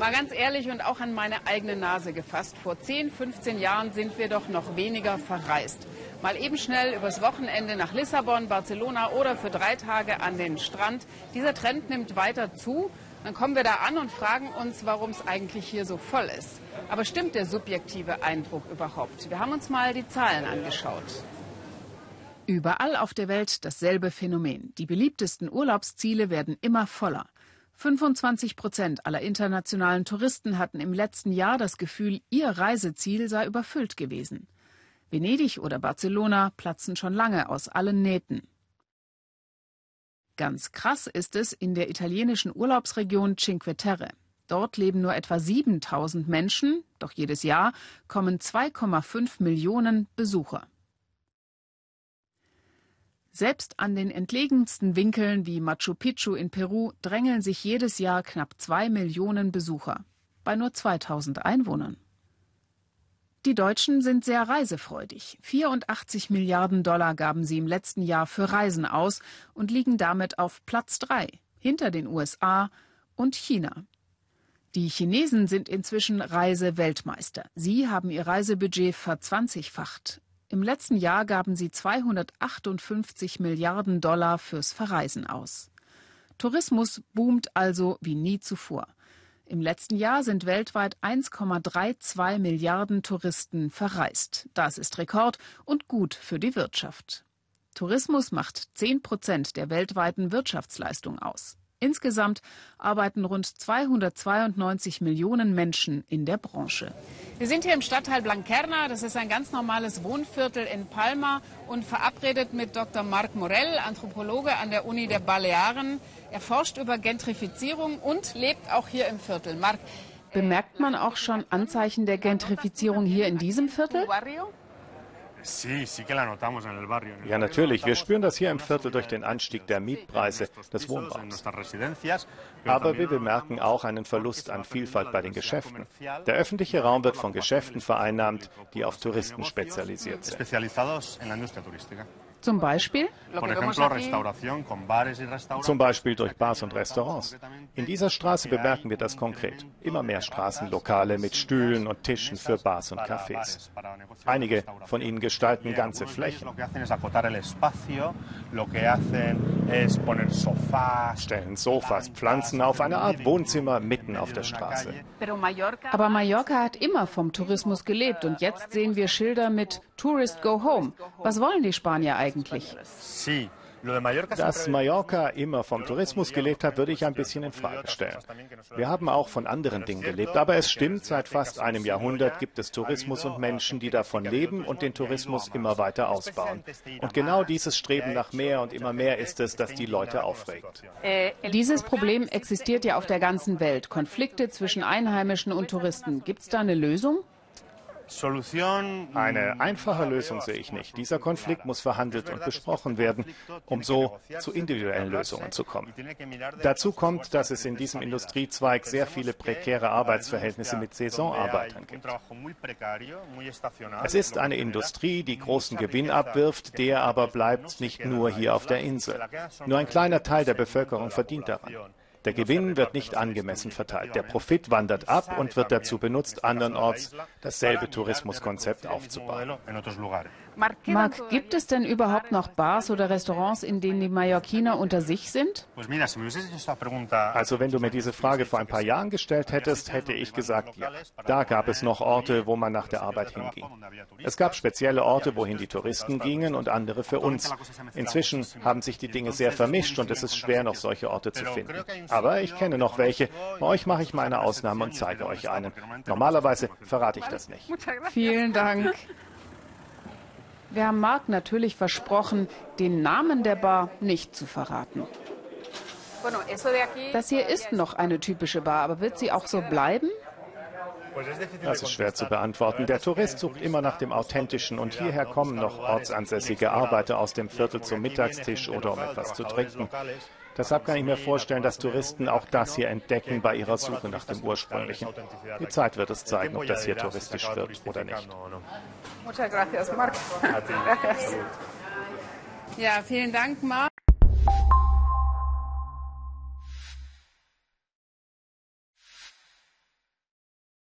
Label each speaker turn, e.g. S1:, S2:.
S1: Mal ganz ehrlich und auch an meine eigene Nase gefasst. Vor 10, 15 Jahren sind wir doch noch weniger verreist. Mal eben schnell übers Wochenende nach Lissabon, Barcelona oder für drei Tage an den Strand. Dieser Trend nimmt weiter zu. Dann kommen wir da an und fragen uns, warum es eigentlich hier so voll ist. Aber stimmt der subjektive Eindruck überhaupt? Wir haben uns mal die Zahlen angeschaut.
S2: Überall auf der Welt dasselbe Phänomen. Die beliebtesten Urlaubsziele werden immer voller. 25 Prozent aller internationalen Touristen hatten im letzten Jahr das Gefühl, ihr Reiseziel sei überfüllt gewesen. Venedig oder Barcelona platzen schon lange aus allen Nähten. Ganz krass ist es in der italienischen Urlaubsregion Cinque Terre. Dort leben nur etwa 7000 Menschen, doch jedes Jahr kommen 2,5 Millionen Besucher. Selbst an den entlegensten Winkeln wie Machu Picchu in Peru drängeln sich jedes Jahr knapp zwei Millionen Besucher bei nur 2000 Einwohnern. Die Deutschen sind sehr reisefreudig. 84 Milliarden Dollar gaben sie im letzten Jahr für Reisen aus und liegen damit auf Platz drei hinter den USA und China. Die Chinesen sind inzwischen Reiseweltmeister. Sie haben ihr Reisebudget verzwanzigfacht. Im letzten Jahr gaben sie 258 Milliarden Dollar fürs Verreisen aus. Tourismus boomt also wie nie zuvor. Im letzten Jahr sind weltweit 1,32 Milliarden Touristen verreist. Das ist Rekord und gut für die Wirtschaft. Tourismus macht 10 Prozent der weltweiten Wirtschaftsleistung aus. Insgesamt arbeiten rund 292 Millionen Menschen in der Branche.
S1: Wir sind hier im Stadtteil Blanquerna. Das ist ein ganz normales Wohnviertel in Palma und verabredet mit Dr. Marc Morell, Anthropologe an der Uni der Balearen. Er forscht über Gentrifizierung und lebt auch hier im Viertel. Marc,
S2: Bemerkt man auch schon Anzeichen der Gentrifizierung hier in diesem Viertel?
S3: Ja, natürlich. Wir spüren das hier im Viertel durch den Anstieg der Mietpreise des Wohnraums. Aber wir bemerken auch einen Verlust an Vielfalt bei den Geschäften. Der öffentliche Raum wird von Geschäften vereinnahmt, die auf Touristen spezialisiert sind.
S2: Zum Beispiel?
S3: Zum Beispiel durch Bars und Restaurants. In dieser Straße bemerken wir das konkret. Immer mehr Straßenlokale mit Stühlen und Tischen für Bars und Cafés. Einige von ihnen gestalten ganze Flächen. Stellen Sofas, Pflanzen auf eine Art Wohnzimmer mitten auf der Straße.
S2: Aber Mallorca hat immer vom Tourismus gelebt und jetzt sehen wir Schilder mit Tourist Go Home. Was wollen die Spanier eigentlich? Eigentlich?
S3: Dass Mallorca immer vom Tourismus gelebt hat, würde ich ein bisschen in Frage stellen. Wir haben auch von anderen Dingen gelebt, aber es stimmt, seit fast einem Jahrhundert gibt es Tourismus und Menschen, die davon leben und den Tourismus immer weiter ausbauen. Und genau dieses Streben nach mehr und immer mehr ist es, das die Leute aufregt.
S2: Dieses Problem existiert ja auf der ganzen Welt. Konflikte zwischen Einheimischen und Touristen. Gibt es da eine Lösung?
S3: Eine einfache Lösung sehe ich nicht. Dieser Konflikt muss verhandelt und besprochen werden, um so zu individuellen Lösungen zu kommen. Dazu kommt, dass es in diesem Industriezweig sehr viele prekäre Arbeitsverhältnisse mit Saisonarbeitern gibt. Es ist eine Industrie, die großen Gewinn abwirft, der aber bleibt nicht nur hier auf der Insel. Nur ein kleiner Teil der Bevölkerung verdient daran. Der Gewinn wird nicht angemessen verteilt. Der Profit wandert ab und wird dazu benutzt, andernorts dasselbe Tourismuskonzept aufzubauen.
S2: Marc, gibt es denn überhaupt noch Bars oder Restaurants, in denen die Mallorquiner unter sich sind?
S3: Also wenn du mir diese Frage vor ein paar Jahren gestellt hättest, hätte ich gesagt, ja. Da gab es noch Orte, wo man nach der Arbeit hinging. Es gab spezielle Orte, wohin die Touristen gingen und andere für uns. Inzwischen haben sich die Dinge sehr vermischt und es ist schwer, noch solche Orte zu finden. Aber ich kenne noch welche. Bei euch mache ich meine Ausnahme und zeige euch einen. Normalerweise verrate ich das nicht.
S2: Vielen Dank. Wir haben Marc natürlich versprochen, den Namen der Bar nicht zu verraten. Das hier ist noch eine typische Bar, aber wird sie auch so bleiben?
S3: Das ist schwer zu beantworten. Der Tourist sucht immer nach dem Authentischen und hierher kommen noch ortsansässige Arbeiter aus dem Viertel zum Mittagstisch oder um etwas zu trinken. Deshalb kann ich mir vorstellen, dass Touristen auch das hier entdecken bei ihrer Suche nach dem Ursprünglichen. Die Zeit wird es zeigen, ob das hier touristisch wird oder nicht.
S1: Muchas gracias, Marc. ja, vielen Dank, Marc.